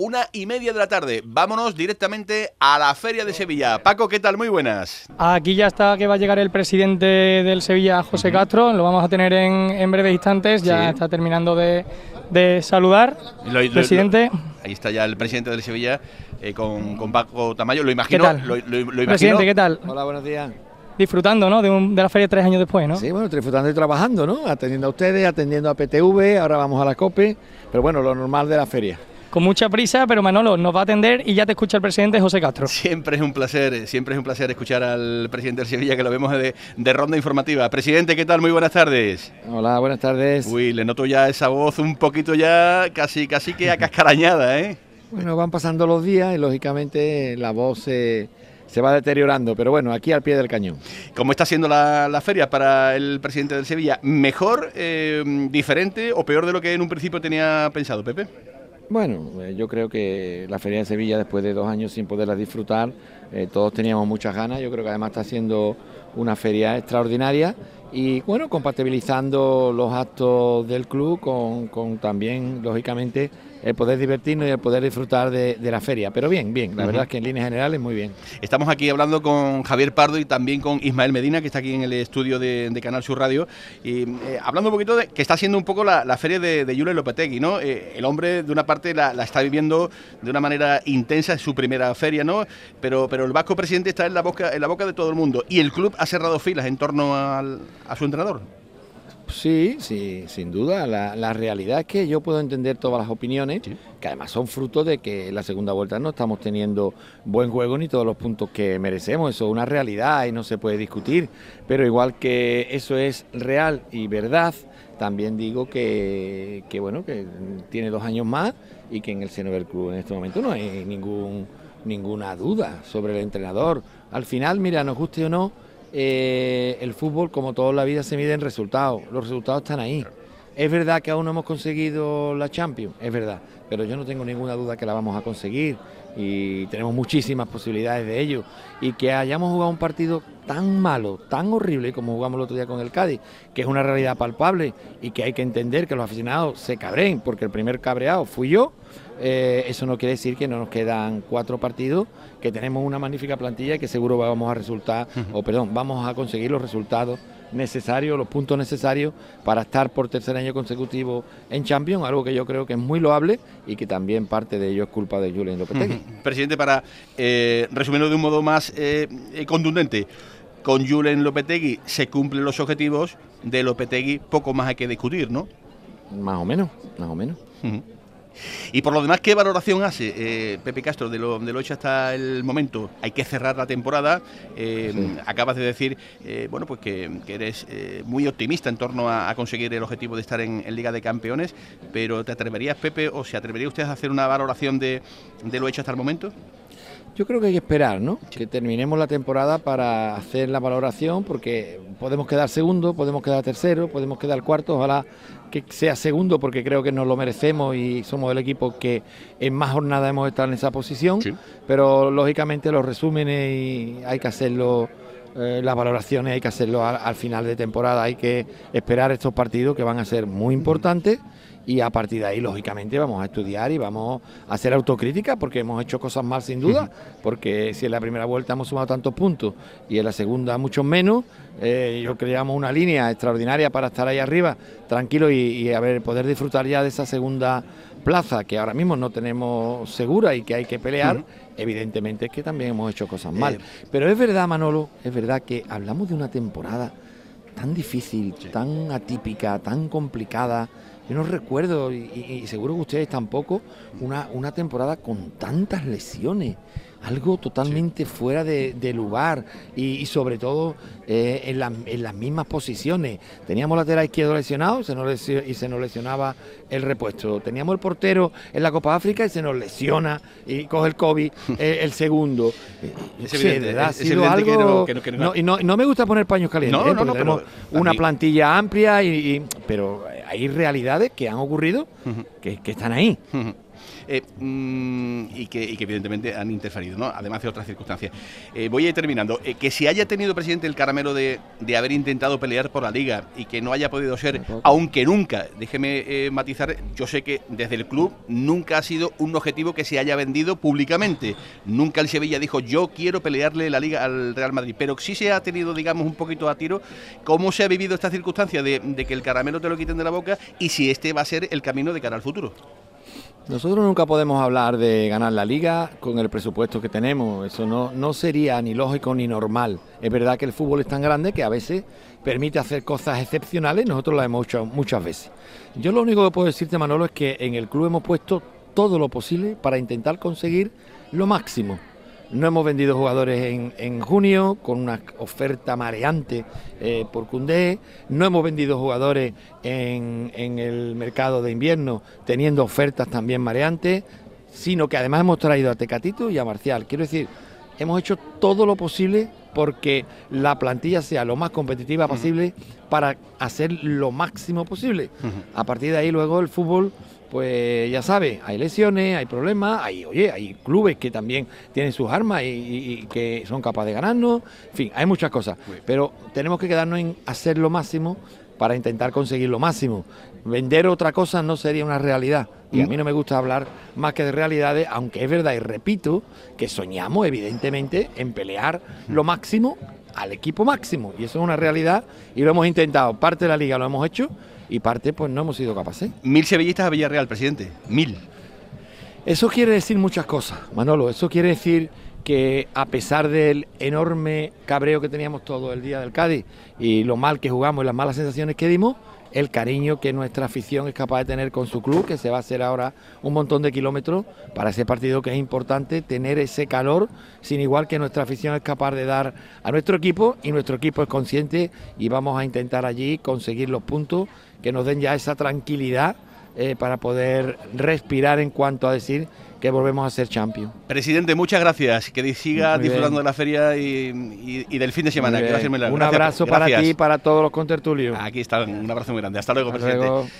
una y media de la tarde. Vámonos directamente a la Feria de Sevilla. Paco, ¿qué tal? Muy buenas. Aquí ya está que va a llegar el presidente del Sevilla, José Castro. Lo vamos a tener en, breves instantes. Ya está terminando de, saludar. presidente. ahí está ya el presidente del Sevilla eh, con, Paco Tamayo. Lo imagino. ¿Qué tal? Presidente, ¿qué tal? Hola, buenos días disfrutando ¿no? de, de, la feria tres años después, ¿no? Sí, bueno, disfrutando y trabajando, ¿no? Atendiendo a ustedes, atendiendo a PTV, ahora vamos a la COPE, pero bueno, lo normal de la feria con mucha prisa, pero Manolo nos va a atender y ya te escucha el presidente José Castro. Siempre es un placer, siempre es un placer escuchar al presidente del Sevilla, que lo vemos de, ronda informativa. Presidente, ¿qué tal? Muy buenas tardes. Hola, buenas tardes. Uy, le noto ya esa voz un poquito ya casi, casi que acascarañada, ¿eh? Bueno, van pasando los días y lógicamente la voz se, va deteriorando, pero bueno, aquí al pie del cañón. ¿Cómo está siendo la, feria para el presidente del Sevilla? ¿Mejor, eh, diferente o peor de lo que en un principio tenía pensado, Pepe? Bueno, eh, yo creo que la Feria de Sevilla, después de dos años sin poderla disfrutar, eh, todos teníamos muchas ganas. Yo creo que además está siendo una feria extraordinaria y bueno, compatibilizando los actos del club con, con también, lógicamente, el poder divertirnos y el poder disfrutar de, la feria. Pero bien, bien, la verdad es que en líneas generales muy bien. Estamos aquí hablando con Javier Pardo y también con Ismael Medina, que está aquí en el estudio de, Canal Sur Radio, y eh, hablando un poquito de que está siendo un poco la, feria de, de Julio Lopetegui, ¿no? Eh, el hombre, de una parte, la, está viviendo de una manera intensa, es su primera feria, ¿no? Pero, pero el vasco presidente está en la, boca, en la boca de todo el mundo y el club ha cerrado filas en torno a su entrenador. Sí, sí, sin duda. La, realidad es que yo puedo entender todas las opiniones, que además son fruto de que en la segunda vuelta no estamos teniendo buen juego ni todos los puntos que merecemos. Eso es una realidad y no se puede discutir. Pero igual que eso es real y verdad, también digo que, bueno, que tiene dos años más y que en el seno del club en este momento no hay ningún, ninguna duda sobre el entrenador. Al final, mira, nos guste o no, eh, el fútbol, como toda la vida, se mide en resultados. Los resultados están ahí. Es verdad que aún no hemos conseguido la Champions, es verdad, pero yo no tengo ninguna duda que la vamos a conseguir y tenemos muchísimas posibilidades de ello. Y que hayamos jugado un partido tan malo, tan horrible como jugamos el otro día con el Cádiz, que es una realidad palpable y que hay que entender que los aficionados se cabreen, porque el primer cabreado fui yo, eh, eso no quiere decir que no nos quedan cuatro partidos, que tenemos una magnífica plantilla y que seguro vamos a resultar, o perdón, vamos a conseguir los resultados necesarios, los puntos necesarios para estar por tercer año consecutivo en Champions, algo que yo creo que es muy loable y que también parte de ello es culpa de Julián Lopetegui. Presidente, para eh, resumirlo de un modo más eh, contundente, con Julen Lopetegui se cumplen los objetivos, de Lopetegui poco más hay que discutir, ¿no? Más o menos, más o menos. Y por lo demás, ¿qué valoración hace eh, Pepe Castro de lo, de lo hecho hasta el momento? Hay que cerrar la temporada. Eh, acabas de decir, eh, bueno, pues que, eres muy optimista en torno a, conseguir el objetivo de estar en, Liga de Campeones, pero ¿te atreverías, Pepe, o se atrevería usted a hacer una valoración de, de lo hecho hasta el momento? Yo creo que hay que esperar, ¿no? Que terminemos la temporada para hacer la valoración, porque podemos quedar segundo, podemos quedar tercero, podemos quedar cuarto, ojalá que sea segundo, porque creo que nos lo merecemos y somos el equipo que en más jornada hemos estado en esa posición, pero lógicamente los resúmenes y hay que hacerlo eh, las valoraciones hay que hacerlo al, final de temporada, hay que esperar estos partidos que van a ser muy importantes y a partir de ahí, lógicamente, vamos a estudiar y vamos a hacer autocrítica porque hemos hecho cosas mal sin duda, porque si en la primera vuelta hemos sumado tantos puntos y en la segunda muchos menos, eh, yo creamos una línea extraordinaria para estar ahí arriba, tranquilo y, a ver, poder disfrutar ya de esa segunda plaza que ahora mismo no tenemos segura y que hay que pelear, evidentemente es que también hemos hecho cosas mal. Eh, Pero es verdad, Manolo, es verdad que hablamos de una temporada tan difícil, tan atípica, tan complicada, yo no recuerdo, y, seguro que ustedes tampoco, una, una temporada con tantas lesiones algo totalmente fuera de, lugar y, sobre todo eh, en, las mismas posiciones. Teníamos lateral izquierdo lesionado se nos y se nos lesionaba el repuesto. Teníamos el portero en la Copa África y se nos lesiona y coge el COVID eh, el segundo. ha sido algo... y no, me gusta poner paños calientes, ¿eh? tenemos una plantilla amplia, y, pero hay realidades que han ocurrido que, están ahí. eh, mm, y, que, evidentemente han interferido, ¿no? además de otras circunstancias. Eh, voy a ir terminando. que si haya tenido presidente el caramelo de, haber intentado pelear por la liga y que no haya podido ser, aunque nunca, déjeme matizar, yo sé que desde el club nunca ha sido un objetivo que se haya vendido públicamente. Nunca el Sevilla dijo yo quiero pelearle la liga al Real Madrid, pero sí se ha tenido, digamos, un poquito a tiro cómo se ha vivido esta circunstancia de, de que el caramelo te lo quiten de la boca y si este va a ser el camino de cara al futuro. Nosotros nunca podemos hablar de ganar la liga con el presupuesto que tenemos, eso no, no sería ni lógico ni normal. Es verdad que el fútbol es tan grande que a veces permite hacer cosas excepcionales, nosotros lo hemos hecho muchas veces. Yo lo único que puedo decirte, Manolo, es que en el club hemos puesto todo lo posible para intentar conseguir lo máximo. No hemos vendido jugadores en, junio con una oferta mareante eh, por Cundé. No hemos vendido jugadores en, en el mercado de invierno teniendo ofertas también mareantes, sino que además hemos traído a Tecatito y a Marcial. Quiero decir, hemos hecho todo lo posible porque la plantilla sea lo más competitiva posible para hacer lo máximo posible. A partir de ahí luego el fútbol pues ya sabe, hay lesiones, hay problemas, hay, oye, hay clubes que también tienen sus armas y, que son capaces de ganarnos, en fin, hay muchas cosas, pero tenemos que quedarnos en hacer lo máximo para intentar conseguir lo máximo. Vender otra cosa no sería una realidad. Y a mí no me gusta hablar más que de realidades, aunque es verdad y repito que soñamos evidentemente en pelear lo máximo al equipo máximo. Y eso es una realidad y lo hemos intentado. Parte de la liga lo hemos hecho y parte pues no hemos sido capaces. Mil sevillistas a Villarreal, presidente. Mil. Eso quiere decir muchas cosas, Manolo. Eso quiere decir que a pesar del enorme cabreo que teníamos todo el día del Cádiz y lo mal que jugamos y las malas sensaciones que dimos, el cariño que nuestra afición es capaz de tener con su club, que se va a hacer ahora un montón de kilómetros para ese partido que es importante, tener ese calor, sin igual que nuestra afición es capaz de dar a nuestro equipo y nuestro equipo es consciente y vamos a intentar allí conseguir los puntos que nos den ya esa tranquilidad eh, para poder respirar en cuanto a decir que volvemos a ser champions. Presidente, muchas gracias. Que siga disfrutando de la feria y, del fin de semana. Un abrazo para ti y para todos los contertulios. Aquí está, un abrazo muy grande. Hasta luego, presidente.